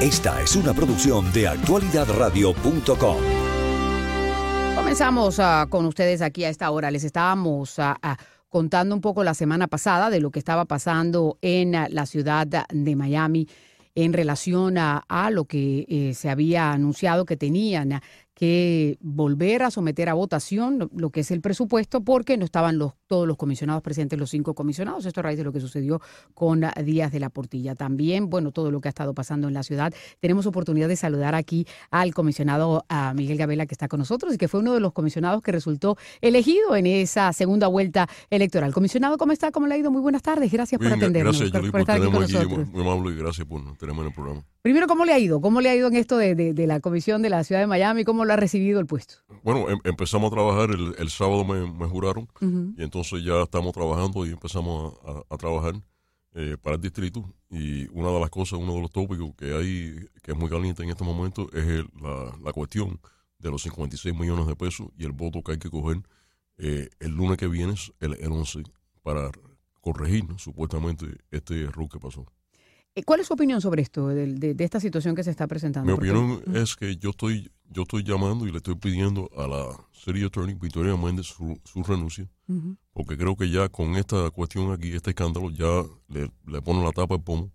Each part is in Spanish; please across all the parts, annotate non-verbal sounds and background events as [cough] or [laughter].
Esta es una producción de actualidadradio.com. Comenzamos ah, con ustedes aquí a esta hora. Les estábamos ah, ah, contando un poco la semana pasada de lo que estaba pasando en la ciudad de Miami en relación a, lo que eh, se había anunciado que tenían que volver a someter a votación lo, lo que es el presupuesto porque no estaban los, todos los comisionados presentes, los cinco comisionados. Esto a raíz de lo que sucedió con Díaz de la Portilla. También, bueno, todo lo que ha estado pasando en la ciudad. Tenemos oportunidad de saludar aquí al comisionado a Miguel Gabela que está con nosotros y que fue uno de los comisionados que resultó elegido en esa segunda vuelta electoral. Comisionado, ¿cómo está? ¿Cómo le ha ido? Muy buenas tardes. Gracias Bien, por atendernos, Gracias, por, Yuri, por por estar aquí con tenerme aquí. Muy, amable y gracias por tenerme en el programa. Primero, ¿cómo le ha ido? ¿Cómo le ha ido en esto de, de- de la comisión de la ciudad de Miami? ¿Cómo lo ha recibido el puesto? Bueno, em- empezamos a trabajar, el, el sábado me, me juraron y entonces ya estamos trabajando y empezamos a, a- a trabajar eh, para el distrito y una de las cosas, uno de los tópicos que hay, que es muy caliente en este momento es el- la, la cuestión de los 56 millones de pesos y el voto que hay que coger eh, el lunes que viene, el, el 11, para corregir supuestamente este error que pasó. Eh, ¿Cuál es su opinión sobre esto, de, de- de esta situación que se está presentando? Mi opinión es que yo estoy, yo estoy llamando y le estoy pidiendo a la City Attorney Victoria Méndez su, su renuncia, porque creo que ya con esta cuestión aquí, este escándalo, ya le, le ponen la tapa al pomo.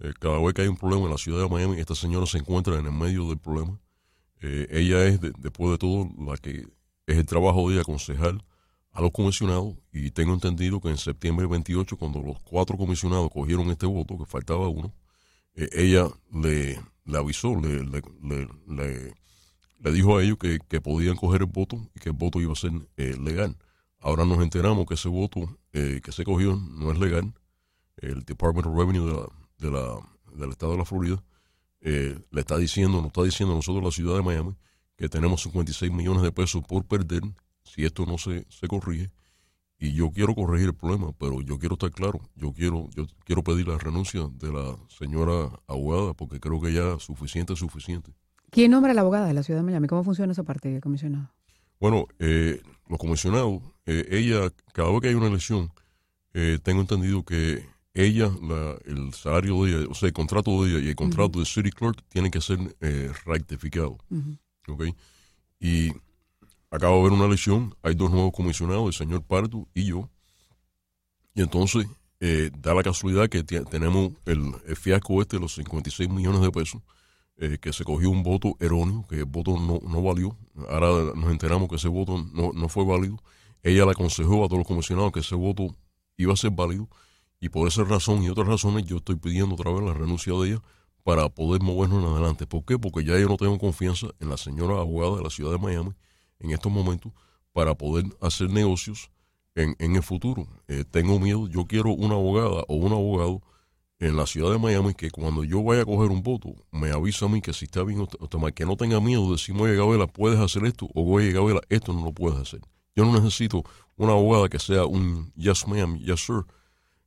Eh, cada vez que hay un problema en la ciudad de Miami, esta señora se encuentra en el medio del problema. Eh, ella es, de- después de todo, la que es el trabajo de ella aconsejar a los comisionados y tengo entendido que en septiembre 28, cuando los cuatro comisionados cogieron este voto, que faltaba uno, eh, ella le, le avisó, le, le, le, le- dijo a ellos que, que podían coger el voto y que el voto iba a ser eh, legal. Ahora nos enteramos que ese voto eh, que se cogió no es legal. El Department of Revenue de la, del estado de la Florida eh, le está diciendo, nos está diciendo a nosotros la ciudad de Miami que tenemos 56 millones de pesos por perder si esto no se, se corrige. Y yo quiero corregir el problema, pero yo quiero estar claro. Yo quiero, yo quiero pedir la renuncia de la señora abogada porque creo que ya suficiente es suficiente. ¿Quién nombra a la abogada de la ciudad de Miami? ¿Cómo funciona esa parte, comisionado? Bueno, eh, los comisionados, eh, ella, cada vez que hay una elección, eh, tengo entendido que ella, la- el salario de ella, o sea, el contrato de ella y el contrato de City Clerk tienen que ser eh, rectificados. ¿ok? Y acaba de haber una elección, hay dos nuevos comisionados, el señor Pardo y yo. Y entonces eh, da la casualidad que tenemos el, el fiasco este de los 56 millones de pesos, eh, que se cogió un voto erróneo, que el voto no, no valió. Ahora nos enteramos que ese voto no, no fue válido. Ella le aconsejó a todos los comisionados que ese voto iba a ser válido. Y por esa razón y otras razones yo estoy pidiendo otra vez la renuncia de ella para poder movernos en adelante. ¿Por qué? Porque ya yo no tengo confianza en la señora abogada de la ciudad de Miami en estos momentos para poder hacer negocios en, en el futuro. Eh, tengo miedo, yo quiero una abogada o un abogado en la ciudad de Miami que cuando yo vaya a coger un voto me avisa a mí que si está bien que no tenga miedo de decirme, oye Gabela, puedes hacer esto o oye Gabela, esto no lo puedes hacer. Yo no necesito una abogada que sea un yes ma'am, yes sir,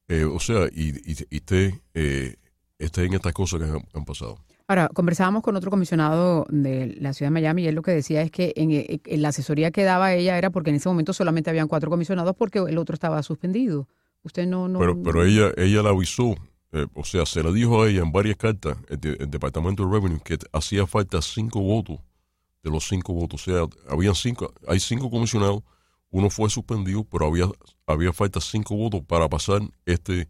eh, o sea, y, y, y esté, eh, esté en estas cosas que han, han pasado. Ahora, conversábamos con otro comisionado de la ciudad de Miami y él lo que decía es que en, eh, en la asesoría que daba ella era porque en ese momento solamente habían cuatro comisionados porque el otro estaba suspendido. Usted no... no Pero, pero ella, ella la avisó, eh, o sea, se le dijo a ella en varias cartas, el, de- el Departamento de Revenue, que hacía falta cinco votos de los cinco votos. O sea, habían cinco, hay cinco comisionados, uno fue suspendido, pero había, había falta cinco votos para pasar este,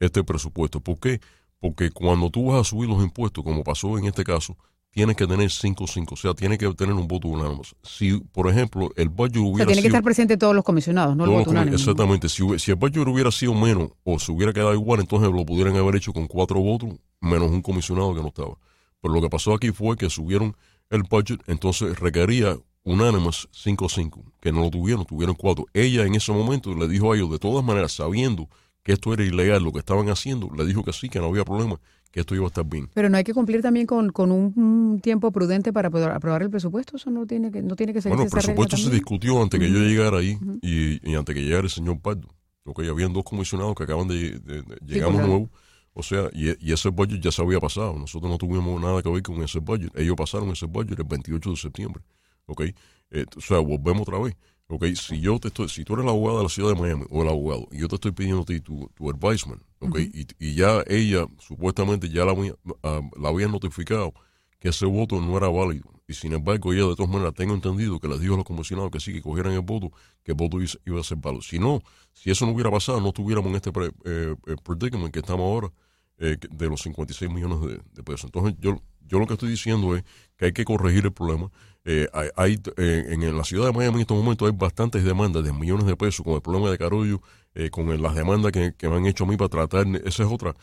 este presupuesto. ¿Por qué? Porque cuando tú vas a subir los impuestos, como pasó en este caso, tienes que tener cinco, cinco, o sea, tienes que tener un voto unánime. Si, por ejemplo, el budget o hubiera sea, tiene que estar presente todos los comisionados, no el voto unánime. Exactamente. Si, si el budget hubiera sido menos o se hubiera quedado igual, entonces lo pudieran haber hecho con cuatro votos menos un comisionado que no estaba. Pero lo que pasó aquí fue que subieron el budget, entonces requería unánimes 5-5, que no lo tuvieron, tuvieron cuatro. Ella en ese momento le dijo a ellos, de todas maneras, sabiendo que esto era ilegal, lo que estaban haciendo, le dijo que sí, que no había problema, que esto iba a estar bien. Pero no hay que cumplir también con, con un, un tiempo prudente para poder aprobar el presupuesto. Eso no tiene que, no tiene que ser Bueno, el presupuesto se discutió antes que yo llegara ahí y, y antes que llegara el señor Pardo. Ok, habían dos comisionados que acaban de, de- de- claro. nuevos. O sea, y, y ese budget ya se había pasado. Nosotros no tuvimos nada que ver con ese budget. Ellos pasaron ese budget el 28 de septiembre. Ok, Eh, o sea, volvemos otra vez. Ok, si yo te estoy, si tú eres la abogada de la ciudad de Miami o el abogado y yo te estoy pidiendo ti tu, tu advisement, ok, y, y, ya ella supuestamente ya la, ah, la había notificado que ese voto no era válido y sin embargo ella de todas maneras tengo entendido que les dijo a los comisionados que sí, que cogieran el voto, que el voto iba a ser válido. Si no, si eso no hubiera pasado, no estuviéramos en este eh, eh, predicament que estamos ahora eh, de los 56 millones de, de pesos. Entonces yo, yo lo que estoy diciendo es que hay que corregir el problema eh, hay, eh, en la ciudad de Miami en estos momentos hay bastantes demandas de millones de pesos con el problema de Carollo, eh, con las demandas que, me han hecho a mí para tratar, esa es otra.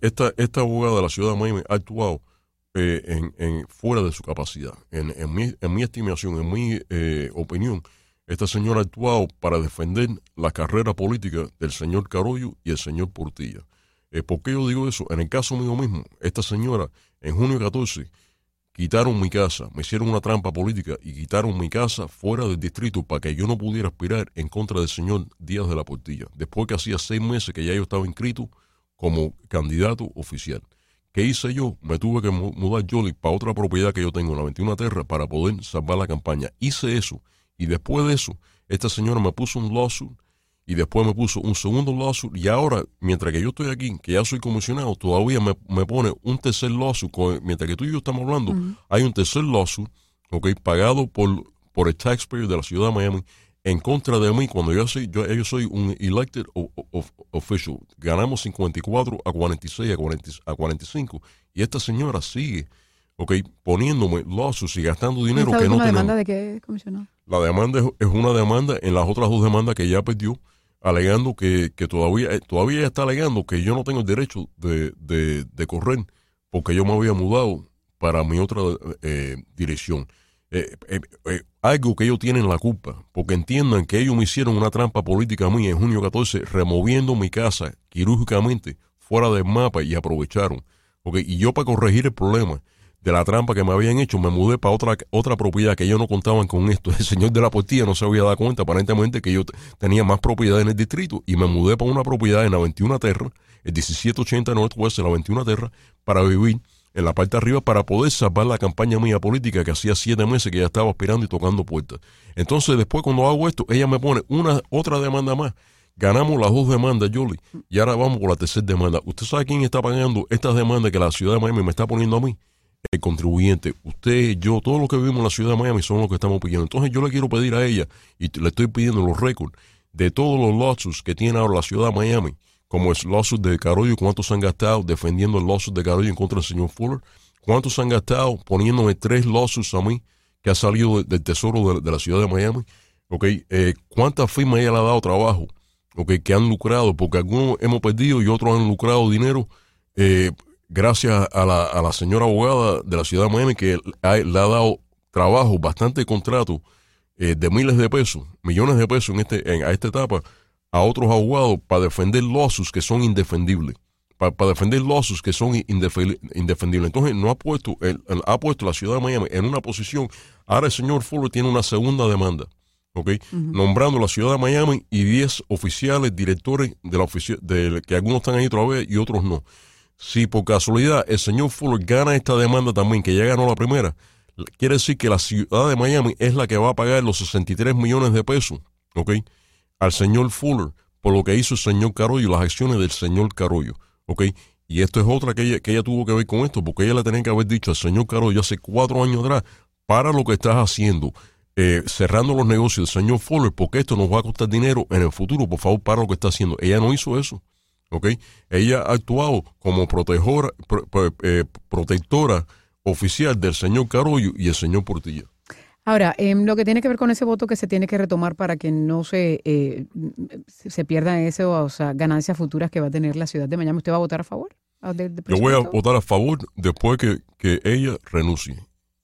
esta, esta abogada de la ciudad de Miami ha actuado en, en, fuera de su capacidad. En, en, mi, en mi estimación, en mi opinión, esta señora ha actuado para defender la carrera política del señor Carollo y el señor Portilla. ¿Por qué yo digo eso? En el caso mío mismo, esta señora en junio 14 quitaron mi casa, me hicieron una trampa política y quitaron mi casa fuera del distrito para que yo no pudiera aspirar en contra del señor Díaz de la Portilla, después que hacía seis meses que ya yo estaba inscrito como candidato oficial. ¿Qué hice yo? Me tuve que mudar Jolly para otra propiedad que yo tengo en la 21 Terra para poder salvar la campaña. Hice eso y después de eso, esta señora me puso un lawsuit y después me puso un segundo lawsuit y ahora, mientras que yo estoy aquí, que ya soy comisionado, todavía me, pone un tercer lawsuit, mientras que tú y yo estamos hablando, hay un tercer lawsuit, ok, pagado por, por el taxpayer de la ciudad de Miami en contra de mí cuando yo soy, yo, yo soy un elected official. Ganamos 54 a 46 a, a 45 y esta señora sigue, ok, poniéndome lawsuits y gastando dinero que no demanda de qué, comisionado? La demanda es, una demanda en las otras dos demandas que ya perdió alegando que, que todavía, eh, todavía está alegando que yo no tengo el derecho de, de, correr porque yo me había mudado para mi otra eh, dirección. Eh, algo que ellos tienen la culpa, porque entiendan que ellos me hicieron una trampa política a mí en junio 14, removiendo mi casa quirúrgicamente fuera del mapa y aprovecharon. Okay, y yo para corregir el problema, de la trampa que me habían hecho, me mudé para otra, otra propiedad que ellos no contaban con esto. [laughs] El señor de la portilla no se había dado cuenta aparentemente que yo tenía más propiedad en el distrito y me mudé para una propiedad en la 21 Terra, el 1780 Northwest, en la 21 Terra, para vivir en la parte de arriba para poder salvar la campaña mía política que hacía siete meses que ya estaba esperando y tocando puertas. Entonces después cuando hago esto, ella me pone una otra demanda más. Ganamos las dos demandas, Jolie, y ahora vamos por la tercera demanda. ¿Usted sabe quién está pagando estas demandas que la ciudad de Miami me está poniendo a mí? El contribuyente, usted, yo, todos los que vivimos en la ciudad de Miami son los que estamos pidiendo. Entonces yo le quiero pedir a ella, y le estoy pidiendo los récords de todos los lawsuits que tiene ahora la ciudad de Miami, como el lawsuit de Carollo, cuántos han gastado defendiendo el lawsuit de Carollo en contra del señor Fuller, cuántos han gastado poniéndome tres lawsuits a mí que ha salido del tesoro de, la ciudad de Miami, ok, eh, cuántas firmas ella le ha dado trabajo, ok, que han lucrado, porque algunos hemos perdido y otros han lucrado dinero, eh, gracias a la, a la señora abogada de la ciudad de Miami que le ha dado trabajo, bastante contrato eh, de miles de pesos, millones de pesos en este, en, a esta etapa, a otros abogados para defender lawsuits que son indefendibles, para, defender lawsuits que son indefendibles. Entonces, no ha puesto, el, ha puesto la ciudad de Miami en una posición. Ahora el señor Fuller tiene una segunda demanda. Okay, nombrando la ciudad de Miami y 10 oficiales, directores de la oficina, que algunos están ahí vez y otros no. Si por casualidad el señor Fuller gana esta demanda también, que ya ganó la primera, quiere decir que la ciudad de Miami es la que va a pagar los 63 millones de pesos, ¿ok? Al señor Fuller por lo que hizo el señor Carollo, las acciones del señor Carollo, ¿ok? Y esto es otra que ella, que ella tuvo que ver con esto, porque ella le tenía que haber dicho al señor Carollo hace cuatro años atrás, para lo que estás haciendo, eh, cerrando los negocios del señor Fuller, porque esto nos va a costar dinero en el futuro, por favor, para lo que está haciendo. Ella no hizo eso. ¿Ok? Ella ha actuado como protectora, eh, protectora oficial del señor Carollo y el señor Portilla. Ahora, em, lo que tiene que ver con ese voto que se tiene que retomar para que no se, eh, se pierdan esas o sea, ganancias futuras que va a tener la ciudad de Miami, ¿usted va a votar a favor? Yo voy a votar a favor después que, que ella renuncie.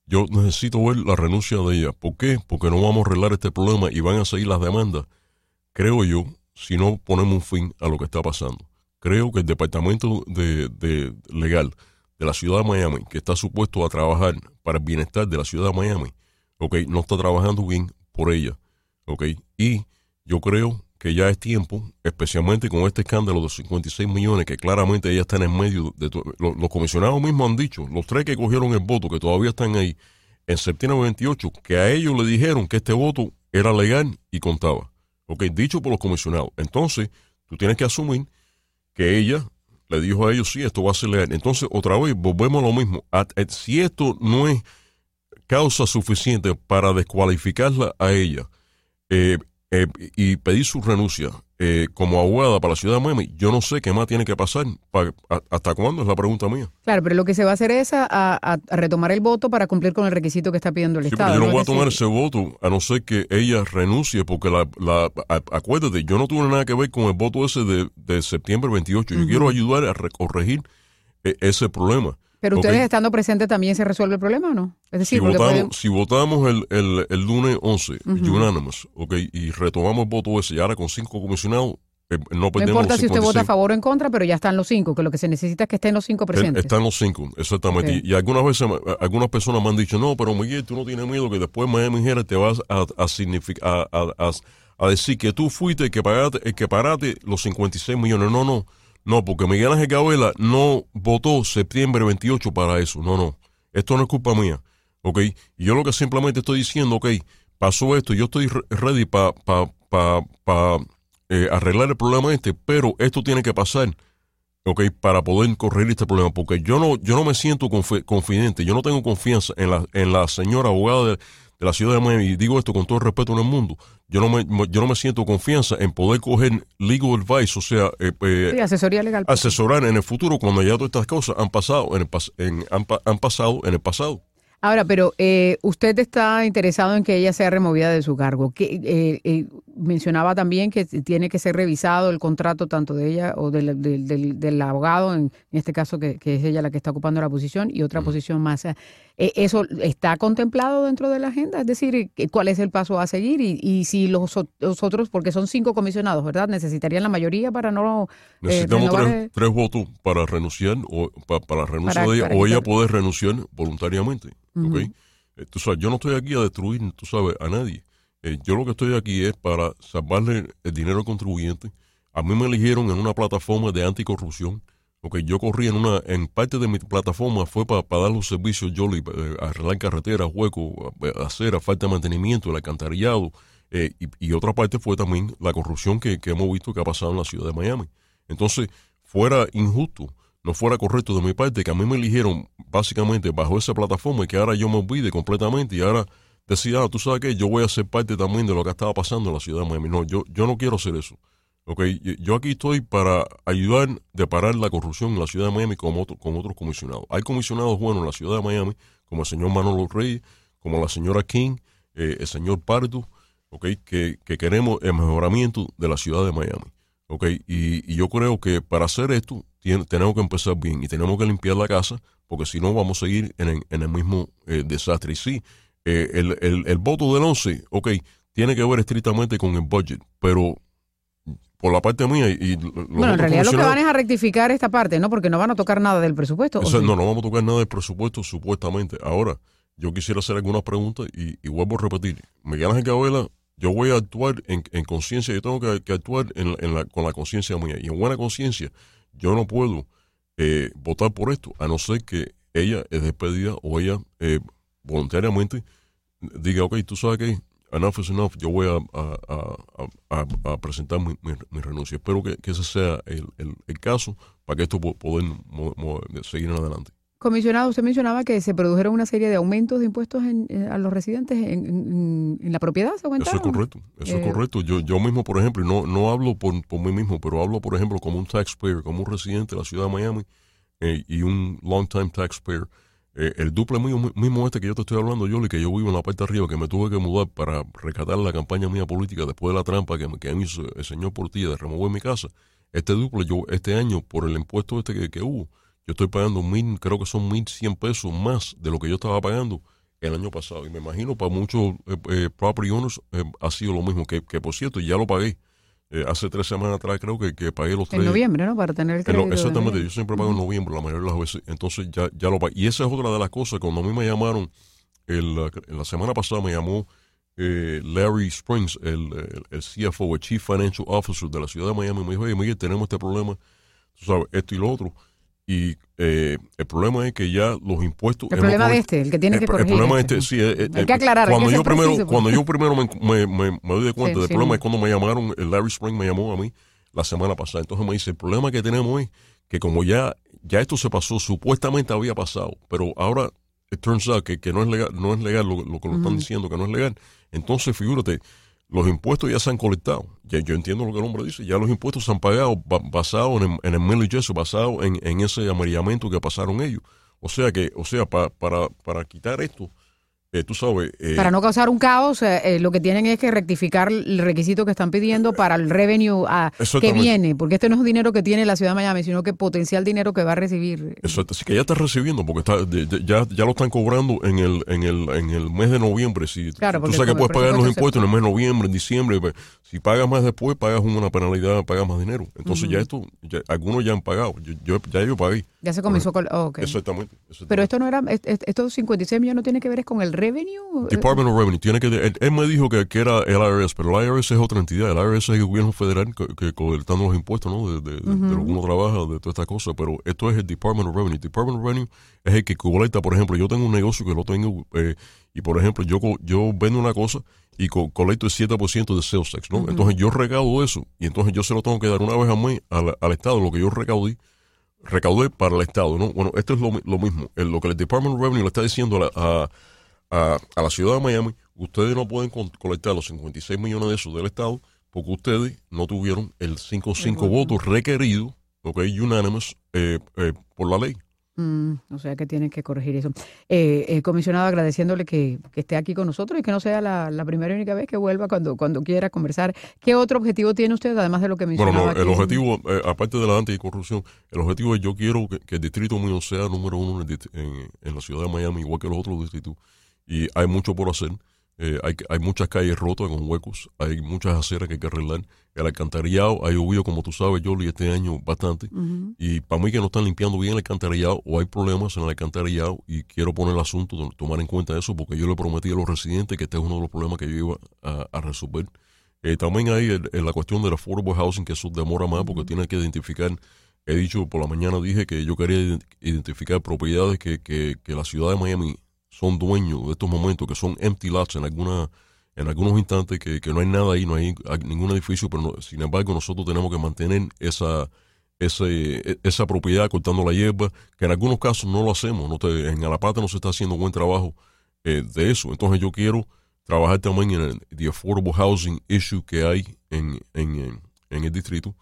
Yo necesito ver la renuncia de ella. ¿Por qué? Porque no vamos a arreglar este problema y van a seguir las demandas, creo yo, si no ponemos un fin a lo que está pasando creo que el departamento de, legal de la ciudad de Miami, que está supuesto a trabajar para el bienestar de la ciudad de Miami, okay, no está trabajando bien por ella. Okay, y yo creo que ya es tiempo, especialmente con este escándalo de 56 millones, que claramente ella está en el medio de todo. Los, comisionados mismos han dicho, los tres que cogieron el voto, que todavía están ahí, en septiembre 28, que a ellos le dijeron que este voto era legal y contaba. Ok, dicho por los comisionados. Entonces, tú tienes que asumir que ella le dijo a ellos, sí, esto va a ser legal. Entonces, otra vez, volvemos a lo mismo. si esto no es causa suficiente para descualificarla a ella eh, eh, y pedir su renuncia eh, como abogada para la ciudad de Miami, yo no sé qué más tiene que pasar. ¿Hasta cuándo? Es la pregunta mía. Claro, pero lo que se va a hacer es a, retomar el voto para cumplir con el requisito que está pidiendo el sí, Estado. Pero yo no, voy a tomar ese voto a no ser que ella renuncie, porque la, la acuérdate, yo no tuve nada que ver con el voto ese de, septiembre 28. Yo quiero ayudar a corregir e, ese problema. Pero ustedes estando presentes también se resuelve el problema o no? Es decir, si, votamos, el, el, el lunes 11, unanimous, okay, y retomamos el voto ese, y ahora con cinco comisionados, eh, no perdemos No importa si usted vota a favor o en contra, pero ya están los cinco, que lo que se necesita es que estén los cinco presentes. Están los cinco, exactamente. Y, algunas veces, algunas personas me han dicho, no, pero Miguel, tú no tienes miedo que después Miami Herald te vas a, a, a, a, decir que tú fuiste el que pagaste, el que paraste los 56 millones. No, no no, porque Miguel Ángel Gabela no votó septiembre 28 para eso. No, no. Esto no es culpa mía. ¿Ok? Yo lo que simplemente estoy diciendo, ok, pasó esto, yo estoy ready para pa, eh, arreglar el problema este, pero esto tiene que pasar. ¿ok? Para poder corregir este problema, porque yo no, yo no me siento confidente, yo no tengo confianza en la, en la señora abogada de, de la ciudad de Miami, y digo esto con todo el respeto en el mundo, yo no me, yo no me siento confianza en poder coger legal advice, o sea, eh, eh, asesoría legal. asesorar en el futuro cuando ya todas estas cosas han pasado en el, han, han pasado en el pasado. Ahora, pero eh, usted está interesado en que ella sea removida de su cargo. Eh, eh, mencionaba también que tiene que ser revisado el contrato tanto de ella o del, del, del, abogado, en, este caso que, es ella la que está ocupando la posición, y otra posición más. ¿Eso está contemplado dentro de la agenda? Es decir, ¿cuál es el paso a seguir? Y, y si los, otros, porque son cinco comisionados, ¿verdad? ¿Necesitarían la mayoría para no... Necesitamos tres, votos para renunciar o para, renunciar de ella, o ella puede renunciar voluntariamente. ¿okay? Eh, yo no estoy aquí a destruir, tú sabes, a nadie. Eh, yo lo que estoy aquí es para salvarle el dinero al contribuyente. A mí me eligieron en una plataforma de anticorrupción. Okay, yo corrí en una, en parte de mi plataforma fue para dar los servicios yo eh, arreglar carreteras, huecos, hacer falta de mantenimiento, el alcantarillado, y, y, otra parte fue también la corrupción que, que hemos visto que ha pasado en la ciudad de Miami. Entonces, fuera injusto no fuera correcto de mi parte que a mí me eligieron básicamente bajo esa plataforma y que ahora yo me olvide completamente y ahora decía, ah, tú sabes que yo voy a ser parte también de lo que estaba pasando en la ciudad de Miami. No, yo, yo no quiero hacer eso. Okay, yo aquí estoy para ayudar de parar la corrupción en la ciudad de Miami con, otro, con otros comisionados. Hay comisionados buenos en la ciudad de Miami, como el señor Manolo Reyes, como la señora King, eh, el señor Pardo, okay, que, que queremos el mejoramiento de la ciudad de Miami. Okay, y, y yo creo que para hacer esto tenemos que empezar bien y tenemos que limpiar la casa porque si no vamos a seguir en, el, mismo eh, desastre. Y sí, eh, el, voto del 11, ok, tiene que ver estrictamente con el budget, pero por la parte mía y... bueno, en realidad lo que van es a rectificar esta parte, ¿no? Porque no van a tocar nada del presupuesto. No, no vamos a tocar nada del presupuesto supuestamente. Ahora, yo quisiera hacer algunas preguntas y, y vuelvo a repetir. Miguel Ángel Cabela, yo voy a actuar en, conciencia, yo tengo que, actuar con la conciencia mía y en buena conciencia yo no puedo eh, votar por esto, a no ser que ella es despedida o ella eh, voluntariamente diga, ok, tú sabes que enough is enough, yo voy a, presentar mi, renuncia. Espero que, ese sea el, caso para que esto pueda seguir en adelante. Comisionado, usted mencionaba que se produjeron una serie de aumentos de impuestos a los residentes en, la propiedad, Eso es correcto, eso es eh, correcto. Yo, yo mismo, por ejemplo, no, no hablo por, mí mismo, pero hablo, por ejemplo, como un taxpayer, como un residente de la ciudad de Miami eh, y un long-time taxpayer. Eh, el duple mío, mismo este que yo te estoy hablando, yo, que yo vivo en la parte de arriba, que me tuve que mudar para rescatar la campaña mía política después de la trampa que, que hizo el señor Portilla de remover mi casa. Este duple, yo este año, por el impuesto este que, que hubo, yo estoy pagando mil, creo que son mil cien pesos más de lo que yo estaba pagando el año pasado. Y me imagino para muchos eh, eh, property owners eh, ha sido lo mismo, que, que por cierto ya lo pagué. Hace tres semanas atrás creo que, que pagué los tres. En noviembre, ¿no? Para tener el crédito. exactamente, yo siempre pago en noviembre la mayoría de las veces. Entonces ya, ya lo pagué. Y esa es otra de las cosas. Cuando a mí me llamaron, el, la semana pasada me llamó Larry Springs, el, el, CFO, el Chief Financial Officer de la ciudad de Miami. Me dijo, oye, Miguel, tenemos este problema, tú sabes, esto y lo otro y eh, el problema es que ya los impuestos... El problema de este, el que tiene que corregir. El problema este. este, sí, eh, hay que aclarar. Cuando, hay que yo, primero, preciso, cuando yo primero me, me, me, me doy de cuenta Sí, del sí, problema es cuando me llamaron, el Larry Spring me llamó a mí la semana pasada. Entonces me dice, el problema que tenemos es que como ya, ya esto se pasó, supuestamente había pasado, pero ahora it turns out que, que no es legal, no es legal lo, lo que lo están diciendo, que no es legal. Entonces, figúrate, los impuestos ya se han colectado. Ya, yo entiendo lo que el hombre dice. Ya los impuestos se han pagado ba- basado en, el- en el millage, eso, basado en, en ese amarillamiento que pasaron ellos. O sea que, o sea, pa- para, para quitar esto, eh, tú sabes, eh, Para no causar un caos, eh, lo que tienen es que rectificar el requisito que están pidiendo para el revenue ah, que viene, porque este no es dinero que tiene la ciudad de Miami, sino que potencial dinero que va a recibir. Eso, así que ya está recibiendo, porque está, ya, ya lo están cobrando en el, en el, en el mes de noviembre. Si, Claro, tú sabes que puedes pagar los impuestos en el mes de noviembre, en diciembre. pues, Si pagas más después, pagas una penalidad, pagas más dinero. Entonces ya esto, ya- algunos ya han pagado. Yo, yo- ya yo pagué. Ya se comenzó con... oh, ok. Exactamente. exactamente. Pero esto no era, est- est- estos 56 millones no tiene que ver es con el revenue. eh, Department of Revenue tiene que él, él me dijo que, que era el IRS, pero el IRS es otra entidad. El IRS es el gobierno federal que, que colectando los impuestos, ¿no? De, de, de- de lo que uno trabaja, de todas estas cosas. Pero esto es el Department of Revenue. Department of Revenue es el que colecta, por ejemplo, yo tengo un negocio que lo tengo eh, y por ejemplo yo yo vendo una cosa y co- colecto el 7% de sales tax, ¿no? Entonces yo recaudo eso y entonces yo se lo tengo que dar una vez al mes al, al Estado, lo que yo recaudé recaudé para el Estado, ¿no? Bueno, esto es lo, lo mismo. El- lo que el Department of Revenue le está diciendo a a, a- a la ciudad de Miami, ustedes no pueden colectar los 56 millones de esos del Estado porque ustedes no tuvieron el 5-5 votos requerido, ok, unanimous, eh, eh, por la ley. Mm, o sea que tienen que corregir eso. Eh, eh, comisionado, agradeciéndole que, que esté aquí con nosotros y que no sea la, la primera y única vez que vuelva cuando, cuando quiera conversar. ¿Qué otro objetivo tiene usted, además de lo que Bueno, mencionaba? no, el objetivo, eh, aparte de la anticorrupción, el objetivo es yo quiero que, que el distrito mío sea número uno en, en- en la ciudad de Miami, igual que los otros distritos. Y hay mucho por hacer. Eh, hay, hay muchas calles rotas con huecos, hay muchas aceras que hay que arreglar. El alcantarillado ha llovido, como tú sabes, Jolly, este año bastante. Y para mí que no están limpiando bien el alcantarillado o hay problemas en el alcantarillado y quiero poner el asunto, to- tomar en cuenta eso porque yo le prometí a los residentes que este es uno de los problemas que yo iba a, a resolver. Eh, también hay el- el- la cuestión del affordable housing que eso demora más porque tiene que identificar, he dicho por la mañana dije que yo quería ident- identificar propiedades que, que, que la ciudad de Miami son dueños de estos momentos, que son empty lots en alguna en algunos instantes que, que no hay nada ahí, no hay ningún edificio, pero no- sin embargo nosotros tenemos que mantener esa ese, e- esa propiedad cortando la hierba, que en algunos casos no lo hacemos, no te- en Alapata no se está haciendo buen trabajo eh, de eso. Entonces yo quiero trabajar también en el the affordable housing issue que hay en, en- en el distrito.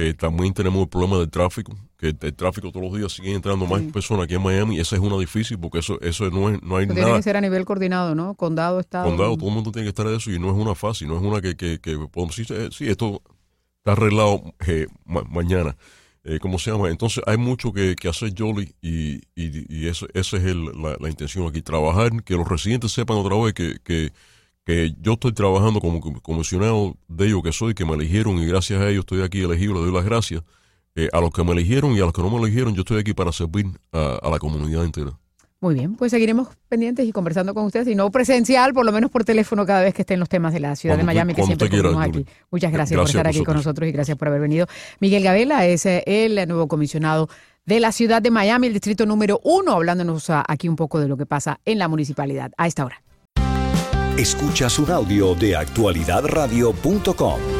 Eh, también tenemos el problema del tráfico, que el, el tráfico todos los días siguen entrando más Sí. personas aquí en Miami. Esa es una difícil porque eso, eso no, es, no hay Eso tiene nada que ser a nivel coordinado, ¿no? Condado, estado. condado, todo el mundo tiene que estar en eso y no es una fácil, no es una que, que, que podemos eh, sí, esto está arreglado eh, ma- mañana. Eh, ¿Cómo se llama? Entonces hay mucho que, que hacer, Jolly, y, y, y eso, esa es el- la, la intención aquí, trabajar, que los residentes sepan otra vez que, que, que yo estoy trabajando como com- comisionado de ellos que soy, que me eligieron y gracias a ellos estoy aquí elegido, le doy las gracias. Eh, a los que me eligieron y a los que no me eligieron, yo estoy aquí para servir a, a la comunidad entera. Muy bien, pues seguiremos pendientes y conversando con ustedes, y no presencial, por lo menos por teléfono cada vez que estén los temas de la ciudad Cuando de Miami, que siempre Julie. aquí. Muchas gracias, por Gracias estar a aquí con nosotros y gracias por haber venido. Miguel Gabela es eh, el nuevo comisionado de la ciudad de Miami, el distrito número uno, hablándonos ah, aquí un poco de lo que pasa en la municipalidad a esta hora. Escuchas un audio de actualidadradio.com.